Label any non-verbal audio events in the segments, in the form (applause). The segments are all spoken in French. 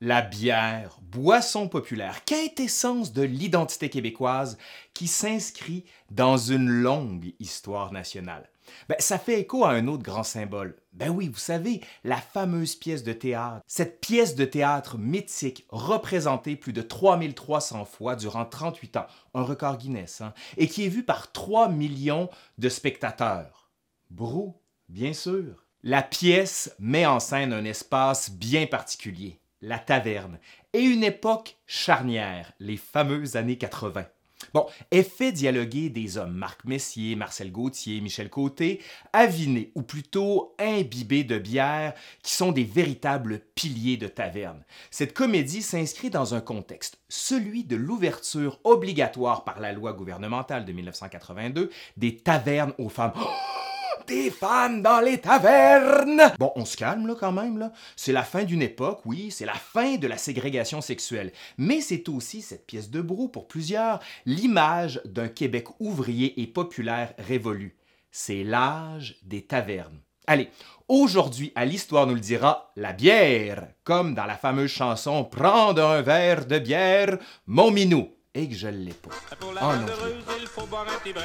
La bière, boisson populaire, quintessence de l'identité québécoise qui s'inscrit dans une longue histoire nationale. Ben, ça fait écho à un autre grand symbole. Ben oui, vous savez, la fameuse pièce de théâtre. Cette pièce de théâtre mythique, représentée plus de 3300 fois durant 38 ans, un record Guinness, hein, et qui est vue par 3 millions de spectateurs. Brou, bien sûr. La pièce met en scène un espace bien particulier la taverne, et une époque charnière, les fameuses années 80. Bon, elle fait dialoguer des hommes, Marc Messier, Marcel Gauthier, Michel Côté, avinés ou plutôt imbibés de bière, qui sont des véritables piliers de taverne. Cette comédie s'inscrit dans un contexte, celui de l'ouverture obligatoire par la loi gouvernementale de 1982 des tavernes aux femmes. Oh! Des femmes dans les tavernes. Bon, on se calme là quand même. C'est la fin d'une époque, oui, c'est la fin de la ségrégation sexuelle, mais c'est aussi cette pièce de brou pour plusieurs l'image d'un Québec ouvrier et populaire révolu. C'est l'âge des tavernes. Allez, aujourd'hui, à l'Histoire nous le dira, la bière, comme dans la fameuse chanson Prendre un verre de bière, mon minou et que je l'ai pas. Pour la oh, non. il faut boire un petit brin.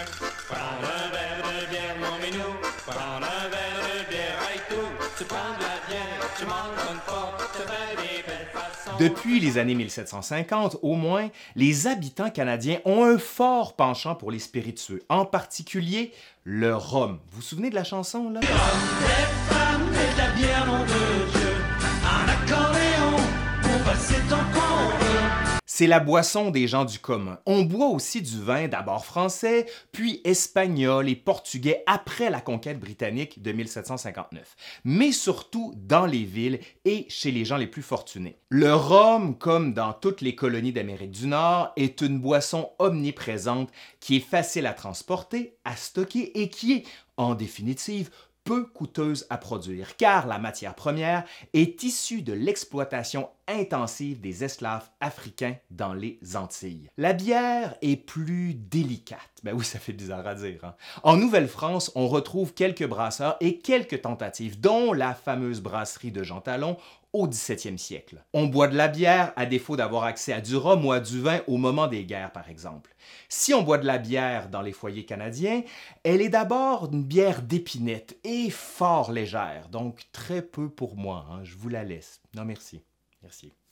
Prends un verre de bière, mon minou. Prends un verre de bière, avec tout. Tu prends de la bière, tu m'en donnes pas. Tu fais des belles façons. Depuis les années 1750, au moins, les habitants canadiens ont un fort penchant pour les spiritueux, en particulier le rhum. Vous vous souvenez de la chanson, là? Des femmes et de la bière, nom de Dieu. Un c'est la boisson des gens du commun. On boit aussi du vin d'abord français, puis espagnol et portugais après la conquête britannique de 1759, mais surtout dans les villes et chez les gens les plus fortunés. Le rhum, comme dans toutes les colonies d'Amérique du Nord, est une boisson omniprésente qui est facile à transporter, à stocker et qui est, en définitive, peu coûteuse à produire, car la matière première est issue de l'exploitation intensive des esclaves africains dans les Antilles. La bière est plus délicate. Ben oui, (laughs) ça fait bizarre à dire. Hein. En Nouvelle-France, on retrouve quelques brasseurs et quelques tentatives, dont la fameuse brasserie de Jean Talon au 17e siècle. On boit de la bière à défaut d'avoir accès à du rhum ou à du vin au moment des guerres, par exemple. Si on boit de la bière dans les foyers canadiens, elle est d'abord une bière d'épinette et fort légère, donc très peu pour moi, hein. je vous la laisse. Non merci.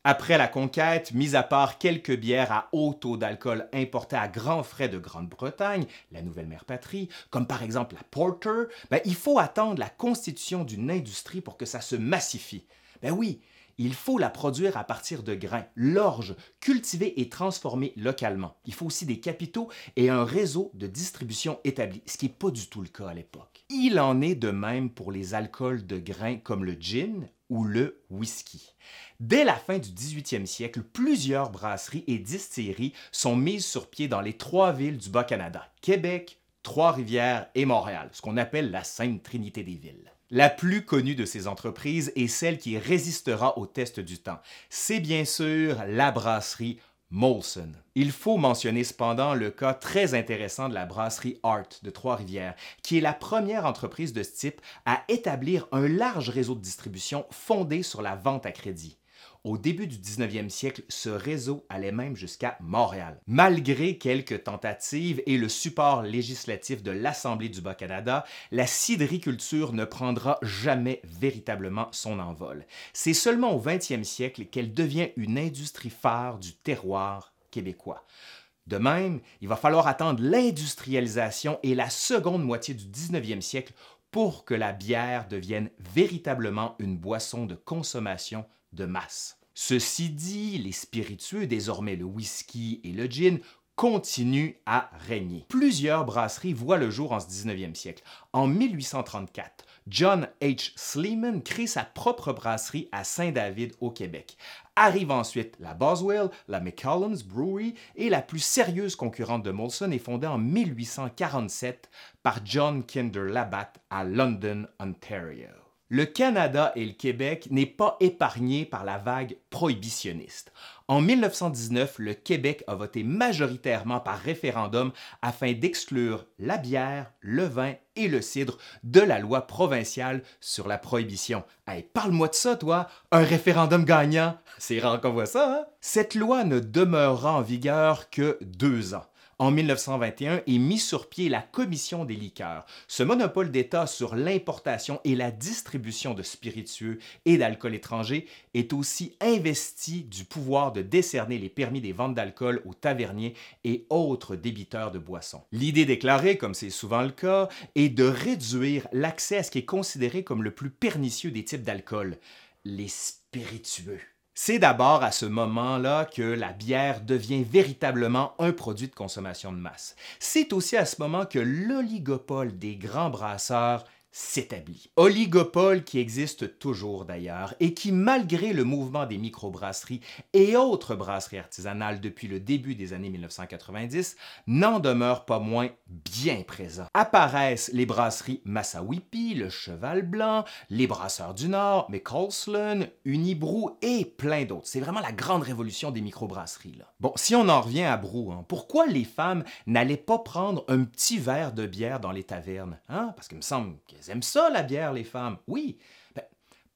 Après la conquête, mis à part quelques bières à haut taux d'alcool importées à grands frais de Grande-Bretagne, la nouvelle mère patrie, comme par exemple la Porter, ben, il faut attendre la constitution d'une industrie pour que ça se massifie. Ben oui, il faut la produire à partir de grains, l'orge, cultivée et transformée localement. Il faut aussi des capitaux et un réseau de distribution établi, ce qui n'est pas du tout le cas à l'époque. Il en est de même pour les alcools de grains comme le gin ou le whisky. Dès la fin du 18e siècle, plusieurs brasseries et distilleries sont mises sur pied dans les trois villes du Bas-Canada, Québec, Trois-Rivières et Montréal, ce qu'on appelle la Sainte Trinité des villes. La plus connue de ces entreprises est celle qui résistera au test du temps. C'est bien sûr la brasserie Molson. Il faut mentionner cependant le cas très intéressant de la brasserie Art de Trois-Rivières, qui est la première entreprise de ce type à établir un large réseau de distribution fondé sur la vente à crédit. Au début du 19e siècle, ce réseau allait même jusqu'à Montréal. Malgré quelques tentatives et le support législatif de l'Assemblée du Bas-Canada, la cidriculture ne prendra jamais véritablement son envol. C'est seulement au 20e siècle qu'elle devient une industrie phare du terroir québécois. De même, il va falloir attendre l'industrialisation et la seconde moitié du 19e siècle pour que la bière devienne véritablement une boisson de consommation de masse. Ceci dit, les spiritueux, désormais le whisky et le gin, continuent à régner. Plusieurs brasseries voient le jour en ce 19e siècle. En 1834, John H. Sleeman crée sa propre brasserie à Saint-David au Québec. Arrive ensuite la Boswell, la McCollum's Brewery et la plus sérieuse concurrente de Molson est fondée en 1847 par John Kinder Labatt à London, Ontario. Le Canada et le Québec n'est pas épargné par la vague prohibitionniste. En 1919, le Québec a voté majoritairement par référendum afin d'exclure la bière, le vin et le cidre de la loi provinciale sur la prohibition. Hey, parle-moi de ça, toi! Un référendum gagnant! C'est rare qu'on voit ça, hein? Cette loi ne demeurera en vigueur que deux ans en 1921 est mis sur pied la Commission des liqueurs. Ce monopole d'État sur l'importation et la distribution de spiritueux et d'alcool étrangers est aussi investi du pouvoir de décerner les permis des ventes d'alcool aux taverniers et autres débiteurs de boissons. L'idée déclarée, comme c'est souvent le cas, est de réduire l'accès à ce qui est considéré comme le plus pernicieux des types d'alcool, les spiritueux. C'est d'abord à ce moment-là que la bière devient véritablement un produit de consommation de masse. C'est aussi à ce moment que l'oligopole des grands brasseurs s'établit. Oligopole qui existe toujours d'ailleurs et qui, malgré le mouvement des microbrasseries et autres brasseries artisanales depuis le début des années 1990, n'en demeure pas moins bien présent. Apparaissent les brasseries Massawipi, le Cheval Blanc, les Brasseurs du Nord, McCausland, Unibrou et plein d'autres. C'est vraiment la grande révolution des microbrasseries. Là. Bon, si on en revient à Brou, hein, pourquoi les femmes n'allaient pas prendre un petit verre de bière dans les tavernes? Hein? Parce qu'il me semble que aiment ça, la bière, les femmes. Oui. Ben,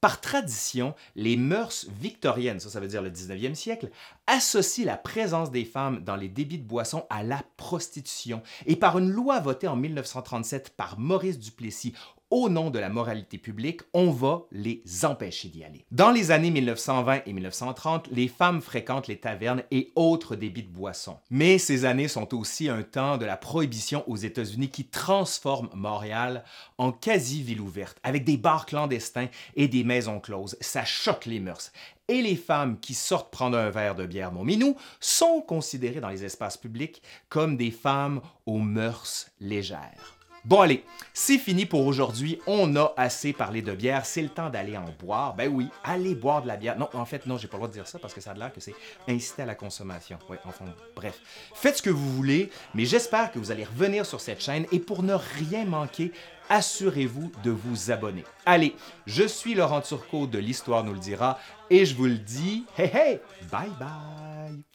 par tradition, les mœurs victoriennes, ça, ça veut dire le 19e siècle, associent la présence des femmes dans les débits de boissons à la prostitution. Et par une loi votée en 1937 par Maurice Duplessis au nom de la moralité publique, on va les empêcher d'y aller. Dans les années 1920 et 1930, les femmes fréquentent les tavernes et autres débits de boissons. Mais ces années sont aussi un temps de la prohibition aux États-Unis qui transforme Montréal en quasi-ville ouverte, avec des bars clandestins et des maisons closes. Ça choque les mœurs et les femmes qui sortent prendre un verre de bière Montminou sont considérées dans les espaces publics comme des femmes aux mœurs légères. Bon allez, c'est fini pour aujourd'hui. On a assez parlé de bière. C'est le temps d'aller en boire. Ben oui, allez boire de la bière. Non, en fait, non, j'ai pas le droit de dire ça parce que ça a l'air que c'est inciter à la consommation. Oui, enfin, bref. Faites ce que vous voulez, mais j'espère que vous allez revenir sur cette chaîne et pour ne rien manquer, assurez-vous de vous abonner. Allez, je suis Laurent Turcot de l'Histoire nous le dira et je vous le dis, hey hey, bye bye!